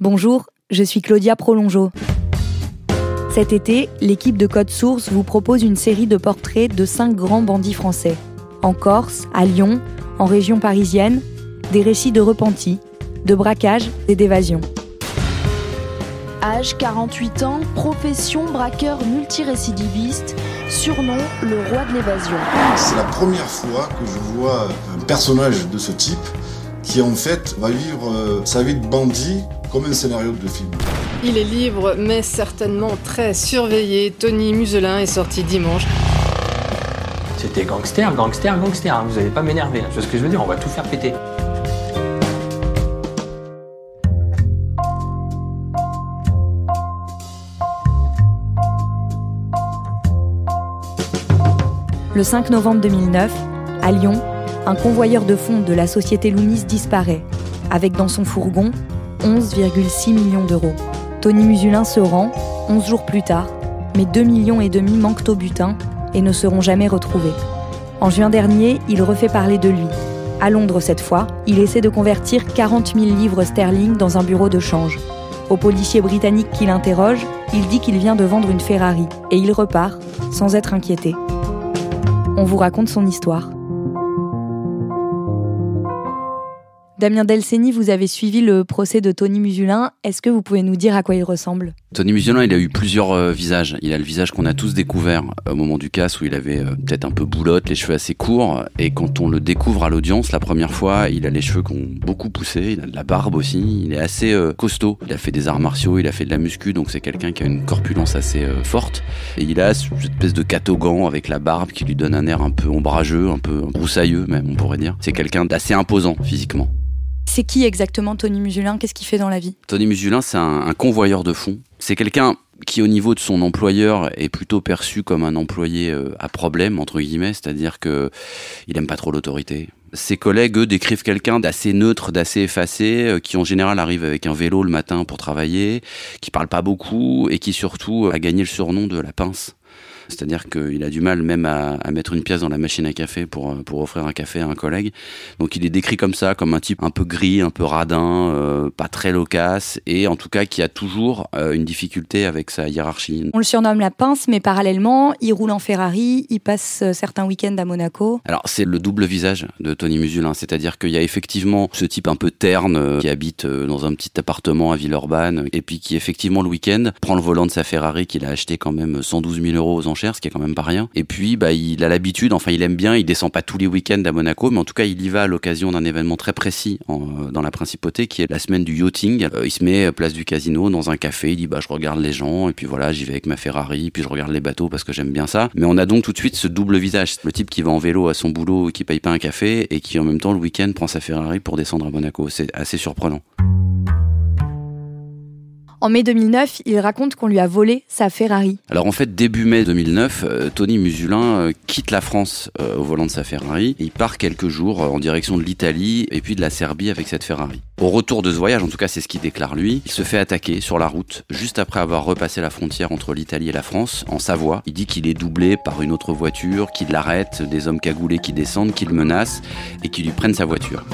Bonjour, je suis Claudia Prolongeau. Cet été, l'équipe de Code Source vous propose une série de portraits de cinq grands bandits français. En Corse, à Lyon, en région parisienne, des récits de repentis, de braquage et d'évasion. Âge 48 ans, profession braqueur multirécidiviste, surnom le roi de l'évasion. C'est la première fois que je vois un personnage de ce type qui en fait va vivre euh, sa vie de bandit comme un scénario de film. Il est libre mais certainement très surveillé. Tony Muselin est sorti dimanche. C'était gangster, gangster, gangster. hein. Vous allez pas m'énerver. hein. Tu vois ce que je veux dire? On va tout faire péter. Le 5 novembre 2009, à Lyon, un convoyeur de fonds de la société Loomis disparaît, avec dans son fourgon 11,6 millions d'euros. Tony Musulin se rend 11 jours plus tard, mais 2 millions et demi manquent au butin et ne seront jamais retrouvés. En juin dernier, il refait parler de lui. À Londres cette fois, il essaie de convertir 40 000 livres sterling dans un bureau de change. Au policier britannique qui l'interroge, il dit qu'il vient de vendre une Ferrari et il repart sans être inquiété. On vous raconte son histoire. Damien Delceni, vous avez suivi le procès de Tony Musulin. Est-ce que vous pouvez nous dire à quoi il ressemble? Tony Musulin, il a eu plusieurs euh, visages. Il a le visage qu'on a tous découvert euh, au moment du casse où il avait euh, peut-être un peu boulotte, les cheveux assez courts. Et quand on le découvre à l'audience la première fois, il a les cheveux qui ont beaucoup poussé. Il a de la barbe aussi. Il est assez costaud. Il a fait des arts martiaux, il a fait de la muscu, donc c'est quelqu'un qui a une corpulence assez forte. Et il a cette espèce de catogan avec la barbe qui lui donne un air un peu ombrageux, un peu broussailleux même, on pourrait dire. C'est quelqu'un d'assez imposant physiquement. C'est qui exactement Tony Musulin? Qu'est-ce qu'il fait dans la vie? Tony Musulin, c'est un, convoyeur de fonds. C'est quelqu'un qui, au niveau de son employeur, est plutôt perçu comme un employé euh, à problème, entre guillemets, c'est-à-dire que il aime pas trop l'autorité. Ses collègues, eux, décrivent quelqu'un d'assez neutre, d'assez effacé, euh, qui en général arrive avec un vélo le matin pour travailler, qui parle pas beaucoup et qui surtout euh, a gagné le surnom de la pince. C'est-à-dire qu'il a du mal même à, à mettre une pièce dans la machine à café pour, euh, pour offrir un café à un collègue. Donc il est décrit comme ça, comme un type un peu gris, un peu radin, euh, pas très loquace, et en tout cas qui a toujours euh, une difficulté avec sa hiérarchie. On le surnomme la pince, mais parallèlement, il roule en Ferrari, il passe certains week-ends à Monaco. Alors c'est le double visage de Tony Musulin, c'est-à-dire qu'il y a effectivement ce type un peu terne qui habite dans un petit appartement à Villeurbanne et puis qui effectivement le week-end prend le volant de sa Ferrari qu'il a acheté quand même 112 000 euros aux ce qui est quand même pas rien. Et puis bah il a l'habitude, enfin il aime bien, il descend pas tous les week-ends à Monaco, mais en tout cas il y va à l'occasion d'un événement très précis euh, dans la principauté qui est la semaine du yachting. Euh, il se met euh, place du casino dans un café, il dit bah je regarde les gens et puis voilà j'y vais avec ma Ferrari, puis je regarde les bateaux parce que j'aime bien ça. Mais on a donc tout de suite ce double visage, le type qui va en vélo à son boulot et qui paye pas un café et qui en même temps le week-end prend sa Ferrari pour descendre à Monaco. C'est assez surprenant. En mai 2009, il raconte qu'on lui a volé sa Ferrari. Alors en fait, début mai 2009, euh, Tony Musulin euh, quitte la France euh, au volant de sa Ferrari. Et il part quelques jours en direction de l'Italie et puis de la Serbie avec cette Ferrari. Au retour de ce voyage, en tout cas c'est ce qu'il déclare lui, il se fait attaquer sur la route juste après avoir repassé la frontière entre l'Italie et la France, en Savoie. Il dit qu'il est doublé par une autre voiture, qu'il l'arrête, des hommes cagoulés qui descendent, qui le menacent et qui lui prennent sa voiture.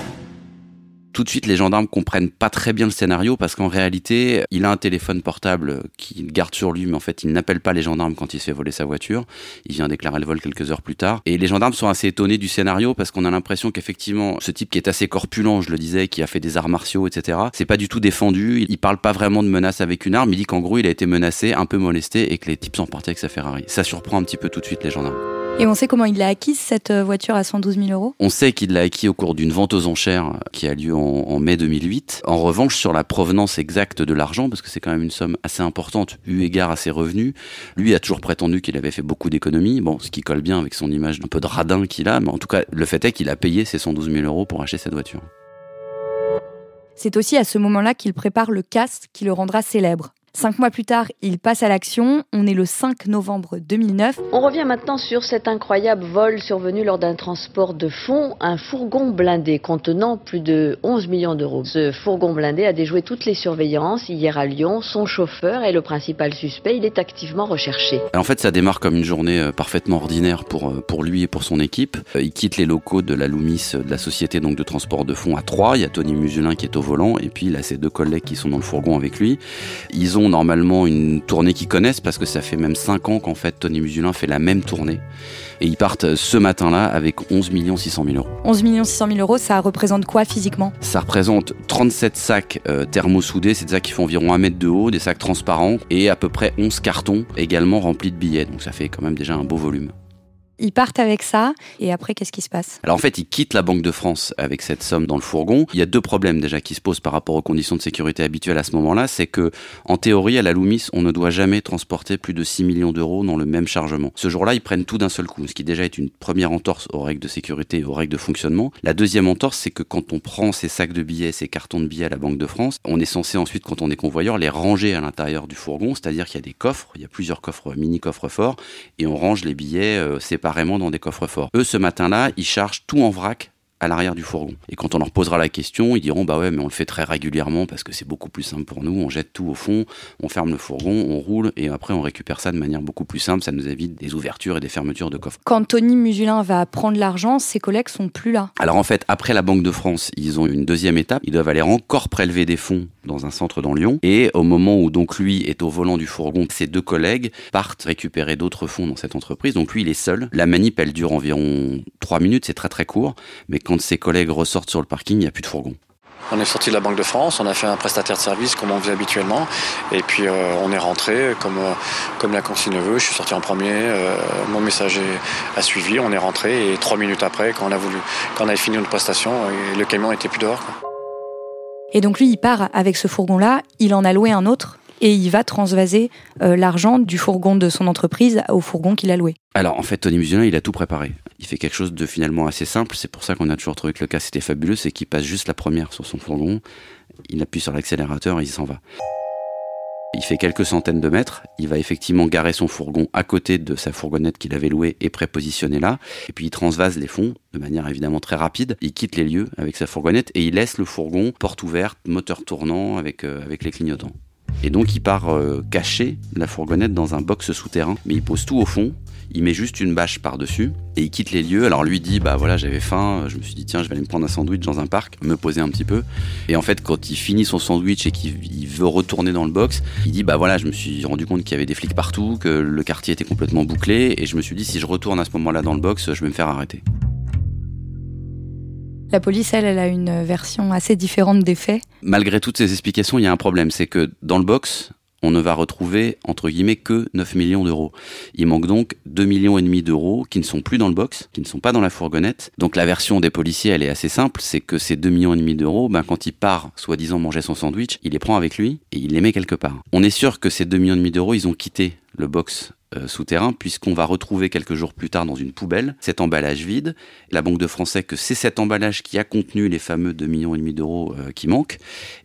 Tout de suite, les gendarmes comprennent pas très bien le scénario parce qu'en réalité, il a un téléphone portable qu'il garde sur lui, mais en fait, il n'appelle pas les gendarmes quand il se fait voler sa voiture. Il vient déclarer le vol quelques heures plus tard. Et les gendarmes sont assez étonnés du scénario parce qu'on a l'impression qu'effectivement, ce type qui est assez corpulent, je le disais, qui a fait des arts martiaux, etc., c'est pas du tout défendu. Il parle pas vraiment de menace avec une arme. Il dit qu'en gros, il a été menacé, un peu molesté et que les types sont partis avec sa Ferrari. Ça surprend un petit peu tout de suite les gendarmes. Et on sait comment il l'a acquise, cette euh, voiture à 112 000 euros? On sait qu'il l'a acquis au cours d'une vente aux enchères qui a lieu en, en, mai 2008. En revanche, sur la provenance exacte de l'argent, parce que c'est quand même une somme assez importante eu égard à ses revenus, lui a toujours prétendu qu'il avait fait beaucoup d'économies, bon, ce qui colle bien avec son image un peu de radin qu'il a, mais en tout cas, le fait est qu'il a payé ses 112 000 euros pour acheter cette voiture. C'est aussi à ce moment-là qu'il prépare le casque qui le rendra célèbre. Cinq mois plus tard, il passe à l'action. On est le 5 novembre 2009. On revient maintenant sur cet incroyable vol survenu lors d'un transport de fonds, un fourgon blindé contenant plus de 11 millions d'euros. Ce fourgon blindé a déjoué toutes les surveillances hier à Lyon. Son chauffeur est le principal suspect. Il est activement recherché. En fait, ça démarre comme une journée euh, parfaitement ordinaire pour, euh, pour lui et pour son équipe. Euh, il quitte les locaux de la Loomis, de la société donc de transport de fonds à Troyes. Il y a Tony Musulin qui est au volant et puis il a ses deux collègues qui sont dans le fourgon avec lui. Ils ont normalement une tournée qu'ils connaissent parce que ça fait même 5 ans qu'en fait Tony Musulin fait la même tournée. Et ils partent ce matin-là avec 11 600 000 euros. 11 600 000 euros, ça représente quoi physiquement? Ça représente 37 sacs euh, thermosoudés, c'est des sacs qui font environ 1 mètre de haut, des sacs transparents, et à peu près 11 cartons également remplis de billets. Donc ça fait quand même déjà un beau volume. Ils partent avec ça, et après, qu'est-ce qui se passe? Alors en fait, ils quittent la Banque de France avec cette somme dans le fourgon. Il y a deux problèmes déjà qui se posent par rapport aux conditions de sécurité habituelles à ce moment-là. C'est que, en théorie, à la Loomis, on ne doit jamais transporter plus de 6 millions d'euros dans le même chargement. Ce jour-là, ils prennent tout d'un seul coup, ce qui déjà est une première entorse aux règles de sécurité et aux règles de fonctionnement. La deuxième entorse, c'est que quand on prend ces sacs de billets, ces cartons de billets à la Banque de France, on est censé ensuite, quand on est convoyeur, les ranger à l'intérieur du fourgon, c'est-à-dire qu'il y a des coffres, il y a plusieurs coffres, mini coffres forts, et on range les billets euh, séparément dans des coffres fort. Eux, ce matin-là, ils chargent tout en vrac à l'arrière du fourgon. Et quand on leur posera la question, ils diront bah ouais, mais on le fait très régulièrement parce que c'est beaucoup plus simple pour nous. On jette tout au fond, on ferme le fourgon, on roule et après on récupère ça de manière beaucoup plus simple. Ça nous évite des ouvertures et des fermetures de coffres. Quand Tony Musulin va prendre l'argent, ses collègues sont plus là. Alors en fait, après la Banque de France, ils ont une deuxième étape. Ils doivent aller encore prélever des fonds dans un centre dans Lyon. Et au moment où donc lui est au volant du fourgon, ses deux collègues partent récupérer d'autres fonds dans cette entreprise. Donc lui, il est seul. La manip, elle dure environ trois minutes. C'est très très court. Mais quand ses collègues ressortent sur le parking, il n'y a plus de fourgon. On est sorti de la Banque de France, on a fait un prestataire de service comme on faisait habituellement, et puis euh, on est rentré comme, euh, comme la consigne veut. Je suis sorti en premier, euh, mon messager a suivi, on est rentré, et trois minutes après, quand on a voulu, quand on avait fini notre prestation, le camion était plus dehors. Quoi. Et donc lui, il part avec ce fourgon-là, il en a loué un autre et il va transvaser euh, l'argent du fourgon de son entreprise au fourgon qu'il a loué. Alors en fait, Tony Musulin, il a tout préparé. Il fait quelque chose de finalement assez simple. C'est pour ça qu'on a toujours trouvé que le cas c'était fabuleux, c'est qu'il passe juste la première sur son fourgon, il appuie sur l'accélérateur et il s'en va. Il fait quelques centaines de mètres. Il va effectivement garer son fourgon à côté de sa fourgonnette qu'il avait louée et prépositionnée là. Et puis il transvase les fonds de manière évidemment très rapide. Il quitte les lieux avec sa fourgonnette et il laisse le fourgon porte ouverte, moteur tournant avec, euh, avec les clignotants. Et donc il part euh, cacher la fourgonnette dans un box souterrain. Mais il pose tout au fond, il met juste une bâche par-dessus et il quitte les lieux. Alors lui dit bah voilà j'avais faim, je me suis dit tiens je vais aller me prendre un sandwich dans un parc, me poser un petit peu. Et en fait quand il finit son sandwich et qu'il veut retourner dans le box, il dit bah voilà je me suis rendu compte qu'il y avait des flics partout, que le quartier était complètement bouclé et je me suis dit si je retourne à ce moment-là dans le box je vais me faire arrêter. La police, elle, elle a une version assez différente des faits. Malgré toutes ces explications, il y a un problème, c'est que dans le box, on ne va retrouver, entre guillemets, que 9 millions d'euros. Il manque donc 2 millions et demi d'euros qui ne sont plus dans le box, qui ne sont pas dans la fourgonnette. Donc la version des policiers, elle est assez simple, c'est que ces 2 millions et demi d'euros, ben, quand il part, soi-disant manger son sandwich, il les prend avec lui et il les met quelque part. On est sûr que ces 2 millions et demi d'euros, ils ont quitté le box euh, souterrain, puisqu'on va retrouver quelques jours plus tard dans une poubelle cet emballage vide. La Banque de France sait que c'est cet emballage qui a contenu les fameux 2,5 millions d'euros euh, qui manquent.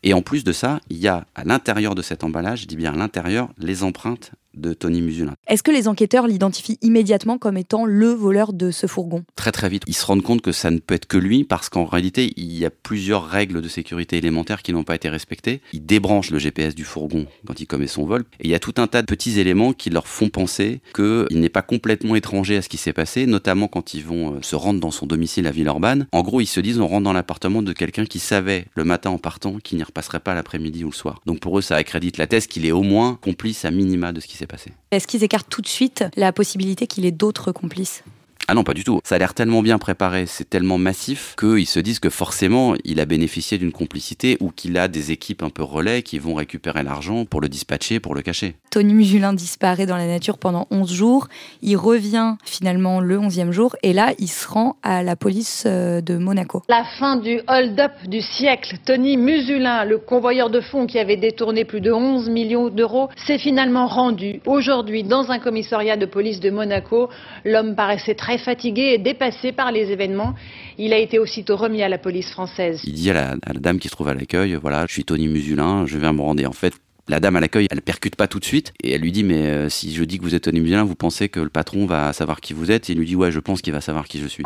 Et en plus de ça, il y a à l'intérieur de cet emballage, je dis bien à l'intérieur, les empreintes de Tony Musulin. Est-ce que les enquêteurs l'identifient immédiatement comme étant le voleur de ce fourgon? Très très vite, ils se rendent compte que ça ne peut être que lui parce qu'en réalité, il y a plusieurs règles de sécurité élémentaires qui n'ont pas été respectées. Il débranche le GPS du fourgon quand il commet son vol et il y a tout un tas de petits éléments qui leur font penser qu'il n'est pas complètement étranger à ce qui s'est passé, notamment quand ils vont euh, se rendre dans son domicile à Villeurbanne. En gros, ils se disent on rentre dans l'appartement de quelqu'un qui savait le matin en partant qu'il n'y repasserait pas l'après-midi ou le soir. Donc pour eux, ça accrédite la thèse qu'il est au moins complice à minima de ce qui s'est Est-ce qu'ils écartent tout de suite la possibilité qu'il ait d'autres complices? Ah non, pas du tout. Ça a l'air tellement bien préparé, c'est tellement massif qu'ils se disent que forcément, il a bénéficié d'une complicité ou qu'il a des équipes un peu relais qui vont récupérer l'argent pour le dispatcher, pour le cacher. Tony Musulin disparaît dans la nature pendant 11 jours. Il revient finalement le 11e jour et là, il se rend à la police euh, de Monaco. La fin du hold-up du siècle. Tony Musulin, le convoyeur de fonds qui avait détourné plus de 11 millions d'euros, s'est finalement rendu aujourd'hui dans un commissariat de police de Monaco. L'homme paraissait très fatigué et dépassé par les événements. Il a été aussitôt remis à la police française. Il dit à la, dame qui se trouve à l'accueil, voilà, je suis Tony Musulin, je viens me rendre. En fait, la dame à l'accueil, elle percute pas tout de suite et elle lui dit mais euh, si je dis que vous êtes Tony Musulin, vous pensez que le patron va savoir qui vous êtes Et il lui dit ouais, je pense qu'il va savoir qui je suis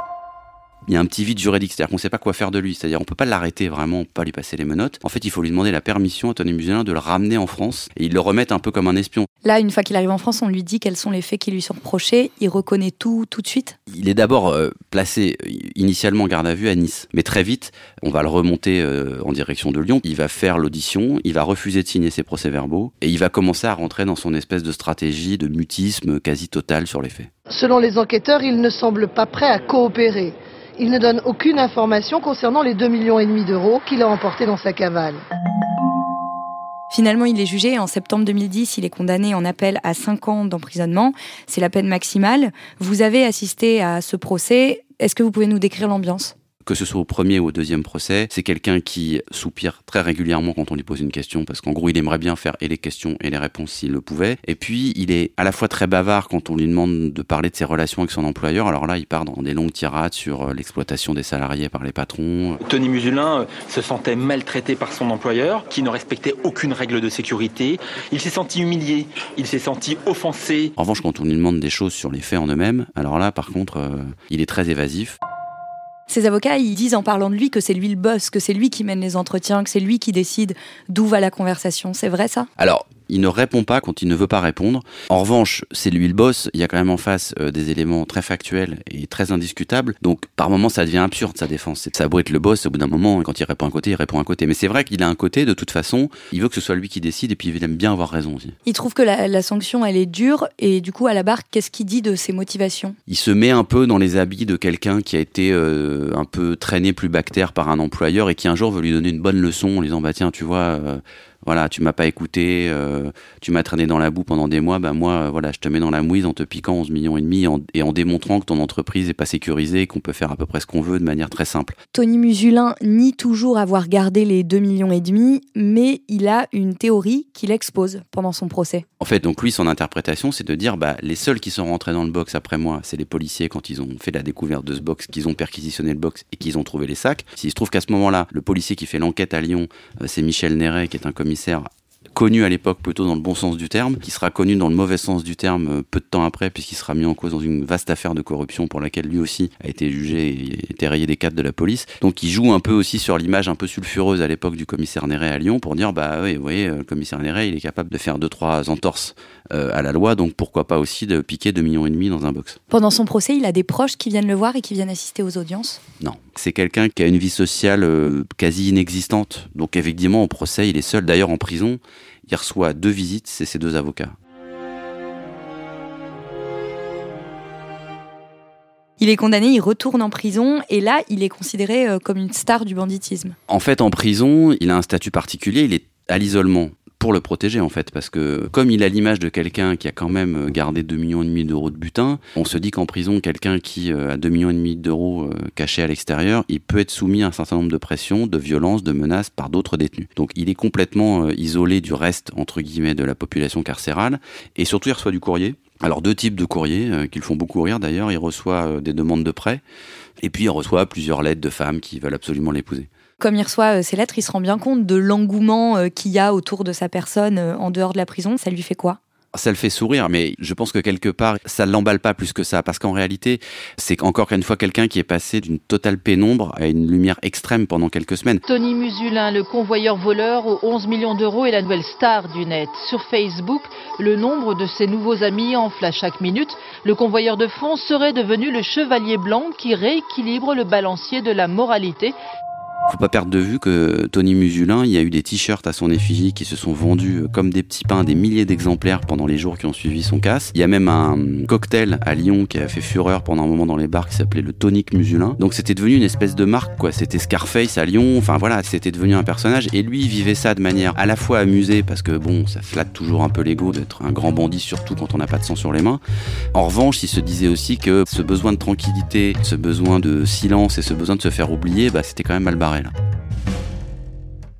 il y a un petit vide juridique, c'est-à-dire qu'on ne sait pas quoi faire de lui, c'est-à-dire on peut pas l'arrêter vraiment, pas lui passer les menottes. En fait, il faut lui demander la permission à Tony Musulin de le ramener en France et ils le remettent un peu comme un espion. Là, une fois qu'il arrive en France, on lui dit quels sont les faits qui lui sont reprochés, il reconnaît tout tout de suite? Il est d'abord euh, placé euh, initialement en garde à vue à Nice, mais très vite, on va le remonter euh, en direction de Lyon, il va faire l'audition, il va refuser de signer ses procès-verbaux et il va commencer à rentrer dans son espèce de stratégie de mutisme quasi total sur les faits. Selon les enquêteurs, il ne semble pas prêt à coopérer. Il ne donne aucune information concernant les 2,5 millions et demi d'euros qu'il a emportés dans sa cavale. Finalement, il est jugé en septembre 2010, il est condamné en appel à 5 ans d'emprisonnement. C'est la peine maximale. Vous avez assisté à ce procès. Est-ce que vous pouvez nous décrire l'ambiance? Que ce soit au premier ou au deuxième procès, c'est quelqu'un qui soupire très régulièrement quand on lui pose une question, parce qu'en gros, il aimerait bien faire et les questions et les réponses s'il le pouvait. Et puis, il est à la fois très bavard quand on lui demande de parler de ses relations avec son employeur. Alors là, il part dans des longues tirades sur euh, l'exploitation des salariés par les patrons. Tony Musulin euh, se sentait maltraité par son employeur, qui ne respectait aucune règle de sécurité. Il s'est senti humilié, il s'est senti offensé. En revanche, quand on lui demande des choses sur les faits en eux-mêmes, alors là, par contre, euh, il est très évasif. Ses avocats, ils disent en parlant de lui que c'est lui le boss, que c'est lui qui mène les entretiens, que c'est lui qui décide d'où va la conversation. C'est vrai ça? Alors, il ne répond pas quand il ne veut pas répondre. En revanche, c'est lui le boss. Il y a quand même en face euh, des éléments très factuels et très indiscutables. Donc, par moments, ça devient absurde sa défense. Ça doit être le boss. Au bout d'un moment, quand il répond un côté, il répond un côté. Mais c'est vrai qu'il a un côté. De toute façon, il veut que ce soit lui qui décide et puis il aime bien avoir raison aussi. Il trouve que la, sanction, elle est dure. Et du coup, à la barre, qu'est-ce qu'il dit de ses motivations? Il se met un peu dans les habits de quelqu'un qui a été euh, un peu traîné plus bactère par un employeur et qui un jour veut lui donner une bonne leçon en lui disant bah tiens, tu vois. Euh, voilà, tu m'as pas écouté, euh, tu m'as traîné dans la boue pendant des mois, ben moi, euh, voilà, je te mets dans la mouise en te piquant 11 millions et demi et en démontrant que ton entreprise est pas sécurisée et qu'on peut faire à peu près ce qu'on veut de manière très simple. Tony Musulin nie toujours avoir gardé les 2 millions et demi, mais il a une théorie qu'il expose pendant son procès. En fait, donc lui, son interprétation, c'est de dire, bah, les seuls qui sont rentrés dans le box après moi, c'est les policiers quand ils ont fait la découverte de ce box, qu'ils ont perquisitionné le box et qu'ils ont trouvé les sacs. S'il se trouve qu'à ce moment-là, le policier qui fait l'enquête à Lyon, euh, c'est Michel Néret, qui est un commissaire commissaire connu à l'époque plutôt dans le bon sens du terme, qui sera connu dans le mauvais sens du terme euh, peu de temps après, puisqu'il sera mis en cause dans une vaste affaire de corruption pour laquelle lui aussi a été jugé et été rayé des cadres de la police. Donc il joue un peu aussi sur l'image un peu sulfureuse à l'époque du commissaire Néret à Lyon pour dire bah oui, vous voyez, euh, le commissaire Néret, il est capable de faire deux trois entorses euh, à la loi, donc pourquoi pas aussi de piquer 2 millions et demi dans un box. Pendant son procès, il a des proches qui viennent le voir et qui viennent assister aux audiences? Non, c'est quelqu'un qui a une vie sociale quasi inexistante. Donc effectivement, au procès, il est seul. D'ailleurs, en prison, il reçoit deux visites, c'est ses deux avocats. Il est condamné, il retourne en prison et là, il est considéré euh, comme une star du banditisme. En fait, en prison, il a un statut particulier, il est à l'isolement pour le protéger en fait, parce que comme il a l'image de quelqu'un qui a quand même gardé 2 millions et demi d'euros de butin, on se dit qu'en prison, quelqu'un qui euh, a 2 millions et demi d'euros euh, cachés à l'extérieur, il peut être soumis à un certain nombre de pressions, de violences, de menaces par d'autres détenus. Donc il est complètement euh, isolé du reste entre guillemets de la population carcérale, et surtout il reçoit du courrier. Alors deux types de courriers qui le font beaucoup rire d'ailleurs. Il reçoit des demandes de prêt, et puis il reçoit plusieurs lettres de femmes qui veulent absolument l'épouser comme il reçoit ces lettres, il se rend bien compte de l'engouement qu'il y a autour de sa personne en dehors de la prison. Ça lui fait quoi? Ça le fait sourire, mais je pense que quelque part, ça ne l'emballe pas plus que ça, parce qu'en réalité, c'est encore une fois quelqu'un qui est passé d'une totale pénombre à une lumière extrême pendant quelques semaines. Tony Musulin, le convoyeur voleur aux 11 millions d'euros, est la nouvelle star du net. Sur Facebook, le nombre de ses nouveaux amis enfle à chaque minute. Le convoyeur de fonds serait devenu le chevalier blanc qui rééquilibre le balancier de la moralité. Faut pas perdre de vue que Tony Musulin, il y a eu des t-shirts à son effigie qui se sont vendus euh, comme des petits pains, des milliers d'exemplaires pendant les jours qui ont suivi son casse. Il y a même un cocktail à Lyon qui a fait fureur pendant un moment dans les bars qui s'appelait le Tonic Musulin. Donc c'était devenu une espèce de marque, quoi. C'était Scarface à Lyon. Enfin voilà, c'était devenu un personnage. Et lui, vivait ça de manière à la fois amusée parce que bon, ça flatte toujours un peu l'ego d'être un grand bandit, surtout quand on n'a pas de sang sur les mains. En revanche, il se disait aussi que ce besoin de tranquillité, ce besoin de silence et ce besoin de se faire oublier, bah, c'était quand même mal barré.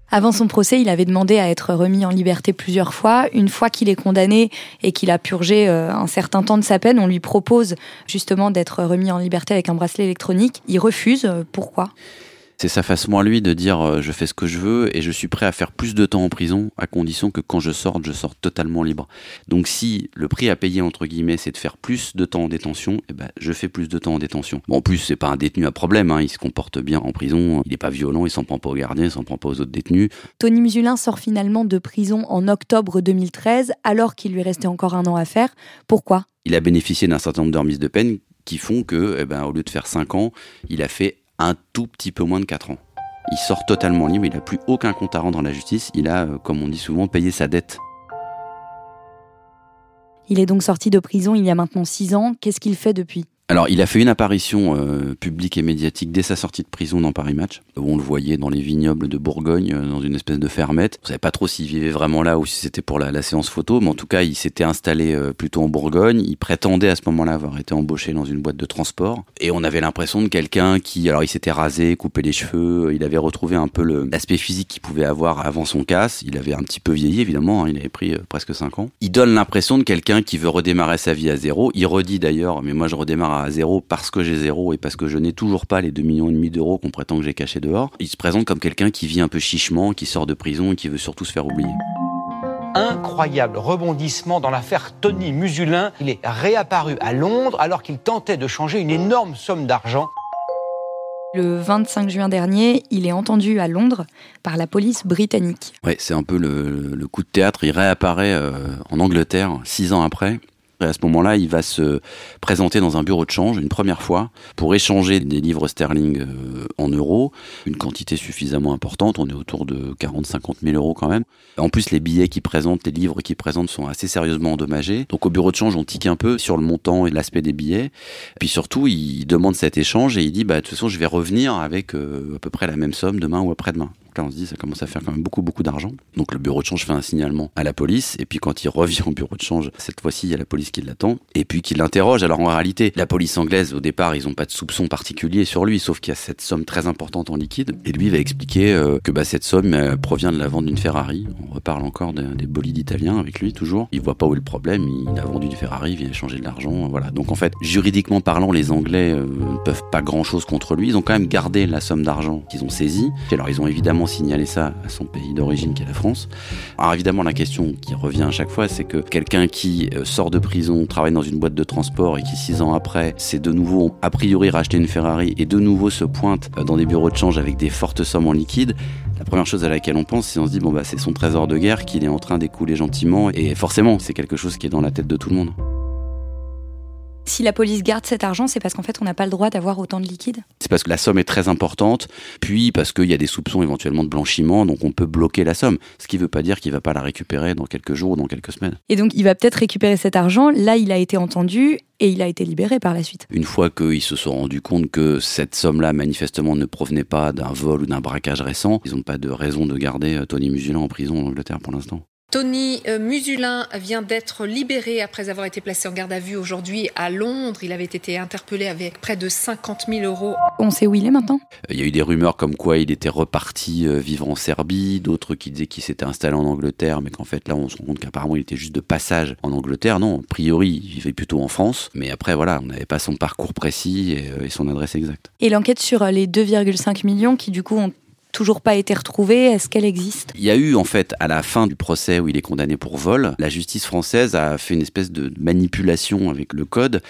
Avant son procès, il avait demandé à être remis en liberté plusieurs fois. Une fois qu'il est condamné et qu'il a purgé euh, un certain temps de sa peine, on lui propose justement d'être remis en liberté avec un bracelet électronique. Il refuse. Pourquoi? C'est sa façon à lui de dire euh, je fais ce que je veux et je suis prêt à faire plus de temps en prison à condition que quand je sorte, je sorte totalement libre. Donc si le prix à payer entre guillemets c'est de faire plus de temps en détention, eh ben, je fais plus de temps en détention. Bon, en plus c'est pas un détenu à problème, hein, il se comporte bien en prison, il n'est pas violent, il s'en prend pas aux gardiens, il s'en prend pas aux autres détenus. Tony Musulin sort finalement de prison en octobre 2013 alors qu'il lui restait encore un an à faire. Pourquoi? Il a bénéficié d'un certain nombre de remises de peine qui font que, eh ben, au lieu de faire 5 ans, il a fait un tout petit peu moins de 4 ans. Il sort totalement libre, il n'a plus aucun compte à rendre dans la justice, il a, euh, comme on dit souvent, payé sa dette. Il est donc sorti de prison il y a maintenant 6 ans. Qu'est-ce qu'il fait depuis? Alors, il a fait une apparition euh, publique et médiatique dès sa sortie de prison dans Paris Match, où on le voyait dans les vignobles de Bourgogne, euh, dans une espèce de fermette. On savait pas trop s'il vivait vraiment là ou si c'était pour la, séance photo, mais en tout cas, il s'était installé euh, plutôt en Bourgogne. Il prétendait à ce moment-là avoir été embauché dans une boîte de transport. Et on avait l'impression de quelqu'un qui, alors il s'était rasé, coupé les cheveux, il avait retrouvé un peu l'aspect physique qu'il pouvait avoir avant son casse. Il avait un petit peu vieilli, évidemment, hein, il avait pris presque 5 ans. Il donne l'impression de quelqu'un qui veut redémarrer sa vie à zéro. Il redit d'ailleurs, mais moi je redémarre à zéro parce que j'ai zéro et parce que je n'ai toujours pas les 2 millions et demi d'euros qu'on prétend que j'ai cachés dehors. Il se présente comme quelqu'un qui vit un peu chichement, qui sort de prison et qui veut surtout se faire oublier incroyable rebondissement dans l'affaire Tony Musulin. Il est réapparu à Londres alors qu'il tentait de changer une énorme somme d'argent. Le 25 juin dernier, il est entendu à Londres par la police britannique. Ouais, c'est un peu le, coup de théâtre. Il réapparaît euh, en Angleterre six ans après à ce moment-là, il va se présenter dans un bureau de change une première fois pour échanger des livres sterling euh, en euros, une quantité suffisamment importante, on est autour de 40-50 000 euros quand même. En plus, les billets qu'il présente, les livres qu'il présente sont assez sérieusement endommagés. Donc au bureau de change, on tique un peu sur le montant et l'aspect des billets. Puis surtout, il demande cet échange et il dit, bah, de toute façon, je vais revenir avec euh, à peu près la même somme demain ou après-demain là, on se dit, ça commence à faire quand même beaucoup, beaucoup d'argent. Donc le bureau de change fait un signalement à la police. Et puis quand il revient au bureau de change, cette fois-ci, il y a la police qui l'attend. Et puis qui l'interroge. Alors en réalité, la police anglaise, au départ, ils n'ont pas de soupçon particulier sur lui, sauf qu'il y a cette somme très importante en liquide. Et lui va expliquer euh, que bah, cette somme euh, provient de la vente d'une Ferrari. On reparle encore des bolides italiens avec lui, toujours. Il voit pas où est le problème. Il a vendu une Ferrari, il vient échanger de l'argent. Voilà. Donc en fait, juridiquement parlant, les Anglais euh, ne peuvent pas grand-chose contre lui. Ils ont quand même gardé la somme d'argent qu'ils ont saisie. Alors ils ont évidemment signalé ça à son pays d'origine qui est la France. Alors évidemment la question qui revient à chaque fois c'est que quelqu'un qui euh, sort de prison, travaille dans une boîte de transport et qui six ans après c'est de nouveau a priori racheter une Ferrari et de nouveau se pointe euh, dans des bureaux de change avec des fortes sommes en liquide, la première chose à laquelle on pense c'est on se dit bon bah c'est son trésor de guerre qu'il est en train d'écouler gentiment et forcément c'est quelque chose qui est dans la tête de tout le monde. Si la police garde cet argent, c'est parce qu'en fait, on n'a pas le droit d'avoir autant de liquide? C'est parce que la somme est très importante, puis parce qu'il y a des soupçons éventuellement de blanchiment, donc on peut bloquer la somme. Ce qui ne veut pas dire qu'il ne va pas la récupérer dans quelques jours ou dans quelques semaines. Et donc, il va peut-être récupérer cet argent. Là, il a été entendu et il a été libéré par la suite. Une fois qu'ils se sont rendus compte que cette somme-là, manifestement, ne provenait pas d'un vol ou d'un braquage récent, ils n'ont pas de raison de garder euh, Tony Musulin en prison en Angleterre pour l'instant. Tony euh, Musulin vient d'être libéré après avoir été placé en garde à vue aujourd'hui à Londres. Il avait été interpellé avec près de 50 000 euros. On sait où il est maintenant? Il y a eu des rumeurs comme quoi il était reparti euh, vivre en Serbie, d'autres qui disaient qu'il s'était installé en Angleterre, mais qu'en fait là on se rend compte qu'apparemment il était juste de passage en Angleterre. Non, a priori il vivait plutôt en France, mais après voilà, on n'avait pas son parcours précis et, euh, et son adresse exacte. Et l'enquête sur les 2,5 millions qui du coup ont toujours pas été retrouvée. Est-ce qu'elle existe? Il y a eu en fait à la fin du procès où il est condamné pour vol, la justice française a fait une espèce de manipulation avec le code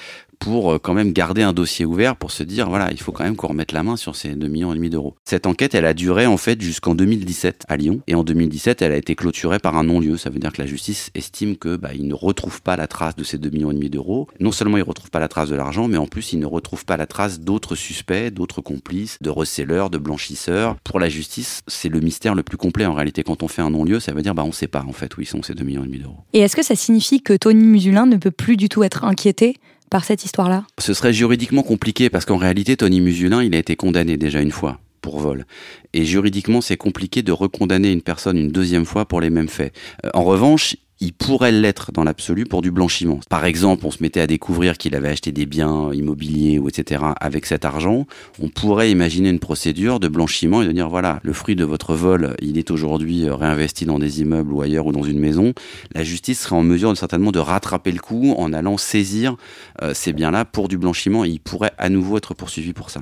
pour euh, quand même garder un dossier ouvert pour se dire voilà il faut quand même qu'on remette la main sur ces 2 millions d'euros. Cette enquête elle a duré en fait jusqu'en 2017 à Lyon et en 2017 elle a été clôturée par un non-lieu. Ça veut dire que la justice estime que bah, ne retrouve pas la trace de ces 2 millions d'euros. Non seulement il ne retrouve pas la trace de l'argent mais en plus il ne retrouve pas la trace d'autres suspects, d'autres complices, de receleurs, de blanchisseurs. Pour la justice c'est le mystère le plus complet en réalité quand on fait un non-lieu ça veut dire bah on sait pas en fait où ils sont ces 2 millions d'euros. Et est-ce que ça signifie que Tony Musulin ne peut plus du tout être inquiété? Par cette histoire-là? Ce serait juridiquement compliqué parce qu'en réalité, Tony Musulin, il a été condamné déjà une fois pour vol. Et juridiquement, c'est compliqué de recondamner une personne une deuxième fois pour les mêmes faits. Euh, en revanche, il pourrait l'être dans l'absolu pour du blanchiment. Par exemple, on se mettait à découvrir qu'il avait acheté des biens immobiliers ou etc. avec cet argent, on pourrait imaginer une procédure de blanchiment et de dire voilà, le fruit de votre vol, il est aujourd'hui euh, réinvesti dans des immeubles ou ailleurs ou dans une maison. La justice serait en mesure certainement de rattraper le coup en allant saisir euh, ces biens-là pour du blanchiment et il pourrait à nouveau être poursuivi pour ça.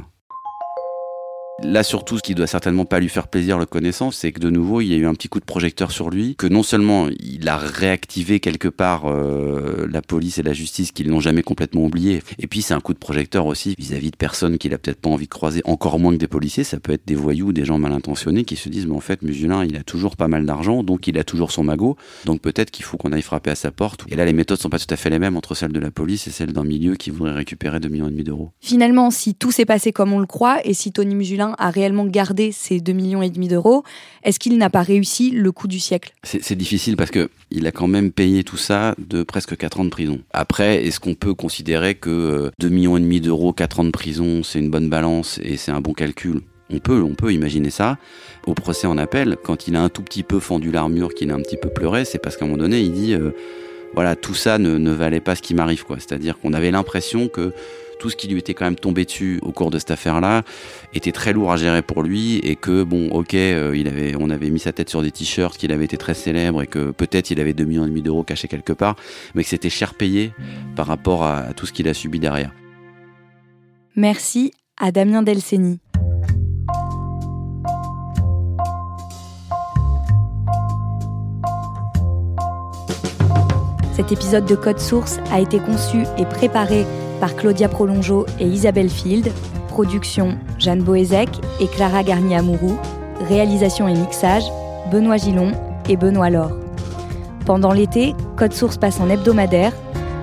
Là, surtout, ce qui doit certainement pas lui faire plaisir le connaissant, c'est que de nouveau, il y a eu un petit coup de projecteur sur lui, que non seulement il a réactivé quelque part euh, la police et la justice qui l'ont jamais complètement oublié, et puis c'est un coup de projecteur aussi vis-à-vis de personnes qu'il a peut-être pas envie de croiser, encore moins que des policiers, ça peut être des voyous, des gens mal intentionnés qui se disent, mais en fait, Musulin, il a toujours pas mal d'argent, donc il a toujours son magot, donc peut-être qu'il faut qu'on aille frapper à sa porte. Et là, les méthodes sont pas tout à fait les mêmes entre celles de la police et celles d'un milieu qui voudrait récupérer 2 millions et demi d'euros. Finalement, si tout s'est passé comme on le croit, et si Tony Musulin a réellement gardé ces 2 millions et demi d'euros, est-ce qu'il n'a pas réussi le coup du siècle? C'est difficile parce que il a quand même payé tout ça de presque 4 ans de prison. Après, est-ce qu'on peut considérer que 2 euh, millions et demi d'euros, 4 ans de prison, c'est une bonne balance et c'est un bon calcul? On peut, on peut imaginer ça. Au procès en appel, quand il a un tout petit peu fendu l'armure, qu'il a un petit peu pleuré, c'est parce qu'à un moment donné, il dit, euh, voilà, tout ça ne, ne valait pas ce qui m'arrive, quoi. C'est-à-dire qu'on avait l'impression que tout ce qui lui était quand même tombé dessus au cours de cette affaire-là était très lourd à gérer pour lui et que bon, ok, euh, on avait mis sa tête sur des t-shirts, qu'il avait été très célèbre et que peut-être il avait 2 millions d'euros cachés quelque part, mais que c'était cher payé par rapport à, tout ce qu'il a subi derrière. Merci à Damien Delceni. Cet épisode de Code Source a été conçu et préparé par Claudia Prolongeau et Isabelle Field. Production Jeanne Boézek et Clara Garnier-Amouroux. Réalisation et mixage Benoît Gillon et Benoît Laure. Pendant l'été, Code Source passe en hebdomadaire.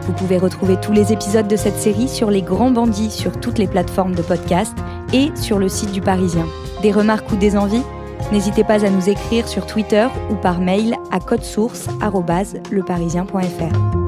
Vous pouvez retrouver tous les épisodes de cette série sur les grands bandits sur toutes les plateformes de podcast et sur le site du Parisien. Des remarques ou des envies? N'hésitez pas à nous écrire sur Twitter ou par mail à codesource.leparisien.fr.